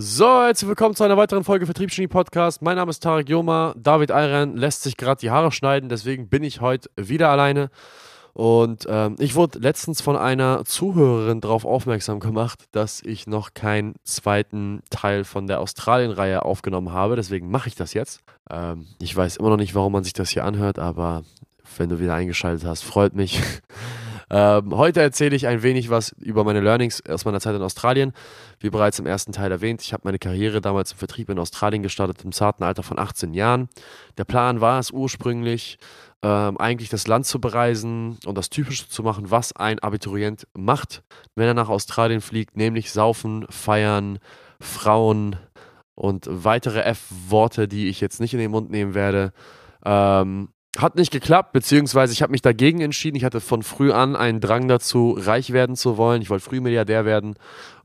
So, herzlich willkommen zu einer weiteren Folge Vertriebsgenie Podcast. Mein Name ist Tarek Joma. David Ayran lässt sich gerade die Haare schneiden, deswegen bin ich heute wieder alleine. Und ähm, ich wurde letztens von einer Zuhörerin darauf aufmerksam gemacht, dass ich noch keinen zweiten Teil von der Australien-Reihe aufgenommen habe. Deswegen mache ich das jetzt. Ähm, ich weiß immer noch nicht, warum man sich das hier anhört, aber wenn du wieder eingeschaltet hast, freut mich. Ähm, heute erzähle ich ein wenig was über meine Learnings aus meiner Zeit in Australien. Wie bereits im ersten Teil erwähnt, ich habe meine Karriere damals im Vertrieb in Australien gestartet, im zarten Alter von 18 Jahren. Der Plan war es ursprünglich, ähm, eigentlich das Land zu bereisen und das Typische zu machen, was ein Abiturient macht, wenn er nach Australien fliegt, nämlich saufen, feiern, Frauen und weitere F-Worte, die ich jetzt nicht in den Mund nehmen werde. Ähm, hat nicht geklappt, beziehungsweise ich habe mich dagegen entschieden. Ich hatte von früh an einen Drang dazu, reich werden zu wollen. Ich wollte früh Milliardär werden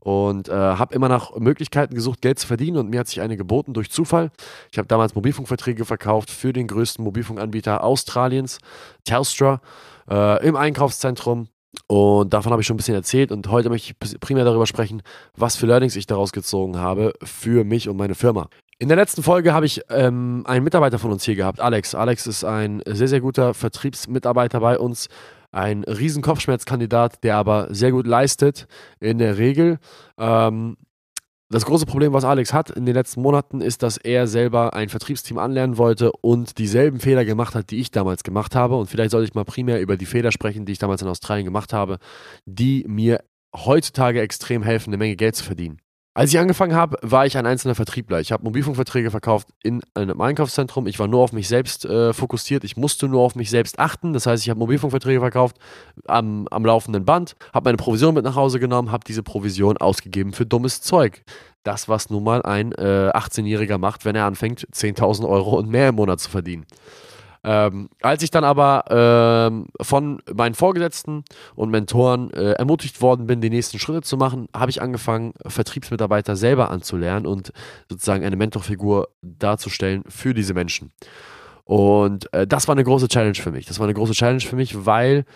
und äh, habe immer nach Möglichkeiten gesucht, Geld zu verdienen und mir hat sich eine geboten durch Zufall. Ich habe damals Mobilfunkverträge verkauft für den größten Mobilfunkanbieter Australiens, Telstra, äh, im Einkaufszentrum. Und davon habe ich schon ein bisschen erzählt und heute möchte ich primär darüber sprechen, was für Learnings ich daraus gezogen habe für mich und meine Firma. In der letzten Folge habe ich ähm, einen Mitarbeiter von uns hier gehabt, Alex. Alex ist ein sehr, sehr guter Vertriebsmitarbeiter bei uns, ein riesen Kopfschmerzkandidat, der aber sehr gut leistet in der Regel. Ähm, das große Problem, was Alex hat in den letzten Monaten, ist, dass er selber ein Vertriebsteam anlernen wollte und dieselben Fehler gemacht hat, die ich damals gemacht habe. Und vielleicht sollte ich mal primär über die Fehler sprechen, die ich damals in Australien gemacht habe, die mir heutzutage extrem helfen, eine Menge Geld zu verdienen. Als ich angefangen habe, war ich ein einzelner Vertriebler. Ich habe Mobilfunkverträge verkauft in einem Einkaufszentrum. Ich war nur auf mich selbst äh, fokussiert. Ich musste nur auf mich selbst achten. Das heißt, ich habe Mobilfunkverträge verkauft am, am laufenden Band, habe meine Provision mit nach Hause genommen, habe diese Provision ausgegeben für dummes Zeug. Das, was nun mal ein äh, 18-Jähriger macht, wenn er anfängt, 10.000 Euro und mehr im Monat zu verdienen. Ähm, als ich dann aber ähm, von meinen Vorgesetzten und Mentoren äh, ermutigt worden bin, die nächsten Schritte zu machen, habe ich angefangen, Vertriebsmitarbeiter selber anzulernen und sozusagen eine Mentorfigur darzustellen für diese Menschen. Und äh, das war eine große Challenge für mich. Das war eine große Challenge für mich, weil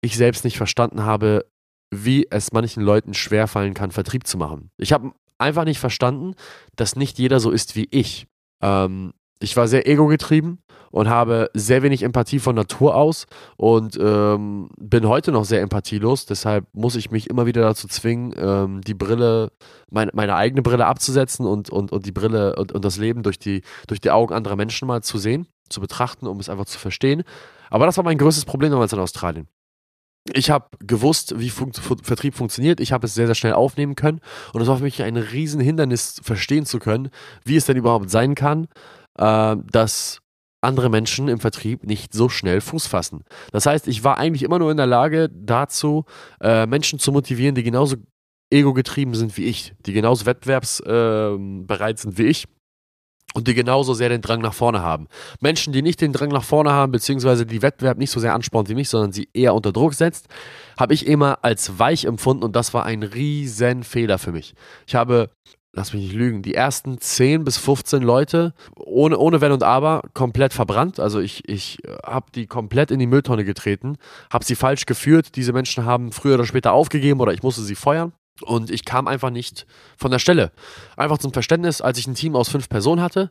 ich selbst nicht verstanden habe, wie es manchen Leuten schwerfallen kann, Vertrieb zu machen. Ich habe einfach nicht verstanden, dass nicht jeder so ist wie ich. Ähm, ich war sehr ego-getrieben und habe sehr wenig Empathie von Natur aus und ähm, bin heute noch sehr empathielos. Deshalb muss ich mich immer wieder dazu zwingen, ähm, die Brille, mein, meine eigene Brille abzusetzen und, und, und die Brille und, und das Leben durch die, durch die Augen anderer Menschen mal zu sehen, zu betrachten, um es einfach zu verstehen. Aber das war mein größtes Problem damals in Australien. Ich habe gewusst, wie Fun Vertrieb funktioniert. Ich habe es sehr, sehr schnell aufnehmen können. Und es war für mich ein Riesenhindernis, verstehen zu können, wie es denn überhaupt sein kann, äh, dass andere Menschen im Vertrieb nicht so schnell Fuß fassen. Das heißt, ich war eigentlich immer nur in der Lage dazu, äh, Menschen zu motivieren, die genauso ego-getrieben sind wie ich, die genauso wettbewerbsbereit äh, sind wie ich und die genauso sehr den Drang nach vorne haben. Menschen, die nicht den Drang nach vorne haben, beziehungsweise die Wettbewerb nicht so sehr anspornt wie mich, sondern sie eher unter Druck setzt, habe ich immer als weich empfunden und das war ein riesen Fehler für mich. Ich habe lass mich nicht lügen, die ersten 10 bis 15 Leute ohne, ohne Wenn und Aber komplett verbrannt. Also ich, ich habe die komplett in die Mülltonne getreten, habe sie falsch geführt. Diese Menschen haben früher oder später aufgegeben oder ich musste sie feuern. Und ich kam einfach nicht von der Stelle. Einfach zum Verständnis, als ich ein Team aus fünf Personen hatte,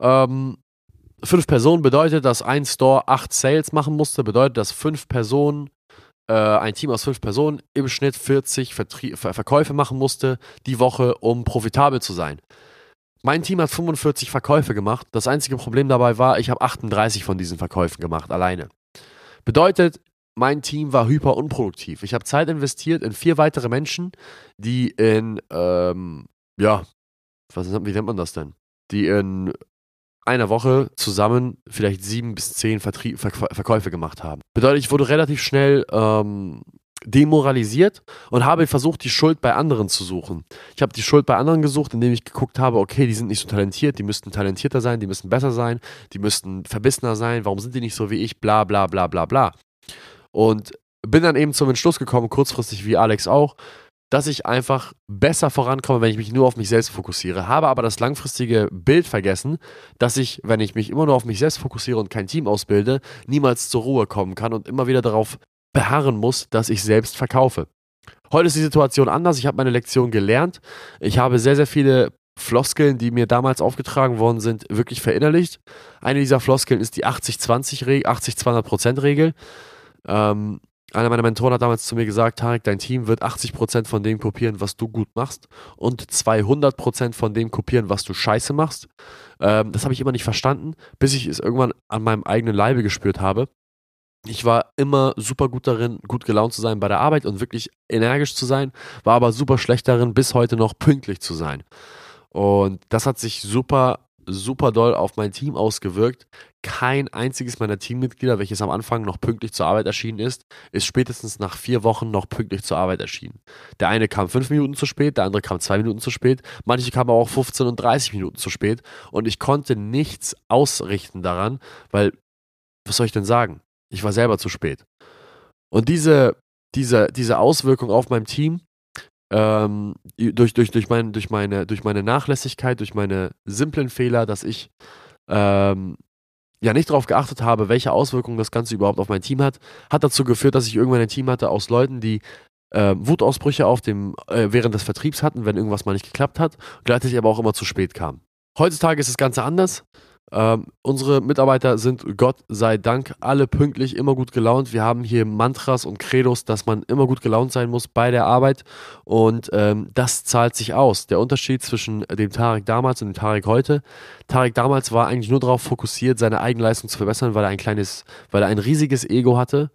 ähm, fünf Personen bedeutet, dass ein Store acht Sales machen musste, bedeutet, dass fünf Personen äh, ein Team aus fünf Personen im Schnitt 40 Vertrie Ver Verkäufe machen musste die Woche, um profitabel zu sein. Mein Team hat 45 Verkäufe gemacht. Das einzige Problem dabei war, ich habe 38 von diesen Verkäufen gemacht, alleine. Bedeutet, mein Team war hyper unproduktiv. Ich habe Zeit investiert in vier weitere Menschen, die in, ähm, ja, was, wie nennt man das denn? Die in einer Woche zusammen vielleicht sieben bis zehn Vertrie Ver Verkäufe gemacht haben. Bedeutet, ich wurde relativ schnell ähm, demoralisiert und habe versucht, die Schuld bei anderen zu suchen. Ich habe die Schuld bei anderen gesucht, indem ich geguckt habe, okay, die sind nicht so talentiert, die müssten talentierter sein, die müssten besser sein, die müssten verbissener sein, warum sind die nicht so wie ich, bla bla bla bla bla. Und bin dann eben zum Entschluss gekommen, kurzfristig wie Alex auch, dass ich einfach besser vorankomme, wenn ich mich nur auf mich selbst fokussiere. Habe aber das langfristige Bild vergessen, dass ich, wenn ich mich immer nur auf mich selbst fokussiere und kein Team ausbilde, niemals zur Ruhe kommen kann und immer wieder darauf beharren muss, dass ich selbst verkaufe. Heute ist die Situation anders. Ich habe meine Lektion gelernt. Ich habe sehr, sehr viele Floskeln, die mir damals aufgetragen worden sind, wirklich verinnerlicht. Eine dieser Floskeln ist die 80-20-Regel, 80-200%-Regel. Ähm, einer meiner Mentoren hat damals zu mir gesagt, Tarek, dein Team wird 80% von dem kopieren, was du gut machst und 200% von dem kopieren, was du scheiße machst. Ähm, das habe ich immer nicht verstanden, bis ich es irgendwann an meinem eigenen Leibe gespürt habe. Ich war immer super gut darin, gut gelaunt zu sein bei der Arbeit und wirklich energisch zu sein, war aber super schlecht darin, bis heute noch pünktlich zu sein. Und das hat sich super, super doll auf mein Team ausgewirkt. Kein einziges meiner Teammitglieder, welches am Anfang noch pünktlich zur Arbeit erschienen ist, ist spätestens nach vier Wochen noch pünktlich zur Arbeit erschienen. Der eine kam fünf Minuten zu spät, der andere kam zwei Minuten zu spät, manche kamen auch 15 und 30 Minuten zu spät und ich konnte nichts ausrichten daran, weil, was soll ich denn sagen? Ich war selber zu spät. Und diese, diese, diese Auswirkung auf mein Team, ähm, durch, durch, durch, mein, durch, meine, durch meine Nachlässigkeit, durch meine simplen Fehler, dass ich ähm, ja nicht darauf geachtet habe, welche Auswirkungen das Ganze überhaupt auf mein Team hat, hat dazu geführt, dass ich irgendwann ein Team hatte aus Leuten, die äh, Wutausbrüche auf dem, äh, während des Vertriebs hatten, wenn irgendwas mal nicht geklappt hat, gleichzeitig aber auch immer zu spät kam. Heutzutage ist das Ganze anders. Ähm, unsere Mitarbeiter sind Gott sei Dank alle pünktlich, immer gut gelaunt. Wir haben hier Mantras und Credos, dass man immer gut gelaunt sein muss bei der Arbeit und ähm, das zahlt sich aus. Der Unterschied zwischen dem Tarek damals und dem Tarek heute. Tarek damals war eigentlich nur darauf fokussiert, seine Eigenleistung zu verbessern, weil er ein kleines, weil er ein riesiges Ego hatte.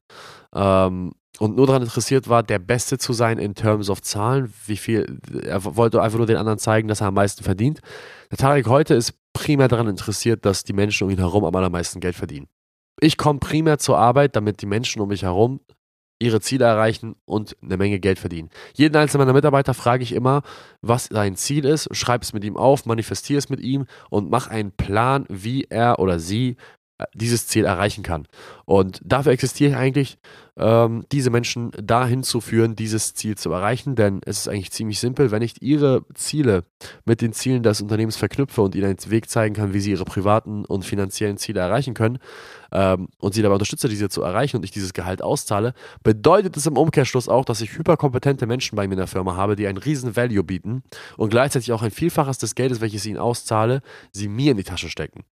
Ähm, und nur daran interessiert war, der Beste zu sein in Terms of Zahlen, wie viel, er wollte einfach nur den anderen zeigen, dass er am meisten verdient. Der Tarek heute ist primär daran interessiert, dass die Menschen um ihn herum am allermeisten Geld verdienen. Ich komme primär zur Arbeit, damit die Menschen um mich herum ihre Ziele erreichen und eine Menge Geld verdienen. Jeden einzelnen meiner Mitarbeiter frage ich immer, was sein Ziel ist, schreib es mit ihm auf, manifestiere es mit ihm und mach einen Plan, wie er oder sie dieses Ziel erreichen kann. Und dafür existiere ich eigentlich, ähm, diese Menschen dahin zu führen, dieses Ziel zu erreichen. Denn es ist eigentlich ziemlich simpel, wenn ich ihre Ziele mit den Zielen des Unternehmens verknüpfe und ihnen einen Weg zeigen kann, wie sie ihre privaten und finanziellen Ziele erreichen können ähm, und sie dabei unterstütze, diese zu erreichen und ich dieses Gehalt auszahle, bedeutet es im Umkehrschluss auch, dass ich hyperkompetente Menschen bei mir in der Firma habe, die einen riesen Value bieten und gleichzeitig auch ein Vielfaches des Geldes, welches ich ihnen auszahle, sie mir in die Tasche stecken.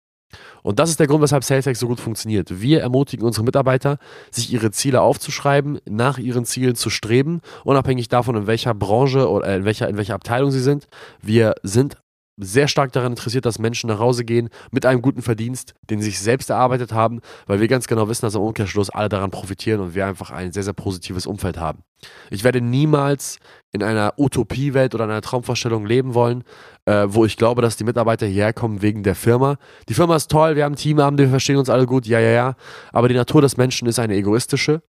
Und das ist der Grund, weshalb SalesX so gut funktioniert. Wir ermutigen unsere Mitarbeiter, sich ihre Ziele aufzuschreiben, nach ihren Zielen zu streben, unabhängig davon, in welcher Branche oder in welcher, in welcher Abteilung sie sind. Wir sind sehr stark daran interessiert, dass Menschen nach Hause gehen mit einem guten Verdienst, den sie sich selbst erarbeitet haben, weil wir ganz genau wissen, dass im Umkehrschluss alle daran profitieren und wir einfach ein sehr, sehr positives Umfeld haben. Ich werde niemals in einer Utopiewelt oder einer Traumvorstellung leben wollen, äh, wo ich glaube, dass die Mitarbeiter hierher kommen wegen der Firma. Die Firma ist toll, wir haben ein Team, wir verstehen uns alle gut, ja, ja, ja. Aber die Natur des Menschen ist eine egoistische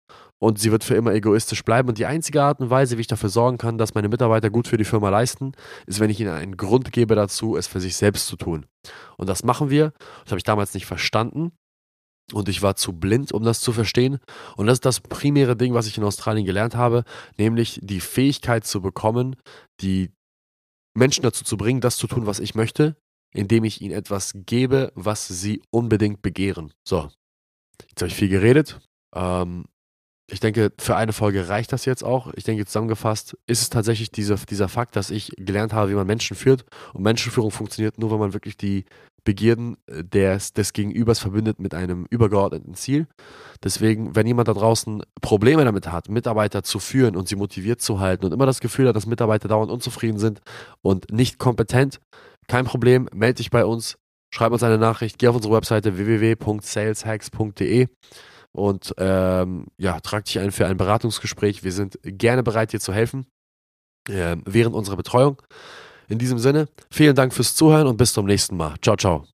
und sie wird für immer egoistisch bleiben. Und die einzige Art und Weise, wie ich dafür sorgen kann, dass meine Mitarbeiter gut für die Firma leisten, ist, wenn ich ihnen einen Grund gebe dazu, es für sich selbst zu tun. Und das machen wir. Das habe ich damals nicht verstanden. Und ich war zu blind, um das zu verstehen. Und das ist das primäre Ding, was ich in Australien gelernt habe, nämlich die Fähigkeit zu bekommen, die Menschen dazu zu bringen, das zu tun, was ich möchte, indem ich ihnen etwas gebe, was sie unbedingt begehren. So, jetzt habe ich viel geredet. Ähm, ich denke, für eine Folge reicht das jetzt auch. Ich denke, zusammengefasst ist es tatsächlich diese, dieser Fakt, dass ich gelernt habe, wie man Menschen führt. Und Menschenführung funktioniert nur, wenn man wirklich die Begierden des, des Gegenübers verbindet mit einem übergeordneten Ziel. Deswegen, wenn jemand da draußen Probleme damit hat, Mitarbeiter zu führen und sie motiviert zu halten und immer das Gefühl hat, dass Mitarbeiter dauernd unzufrieden sind und nicht kompetent, kein Problem, melde dich bei uns, schreib uns eine Nachricht, geh auf unsere Webseite www.saleshacks.de und ähm, ja, trag dich ein für ein Beratungsgespräch. Wir sind gerne bereit, dir zu helfen äh, während unserer Betreuung. In diesem Sinne, vielen Dank fürs Zuhören und bis zum nächsten Mal. Ciao, ciao.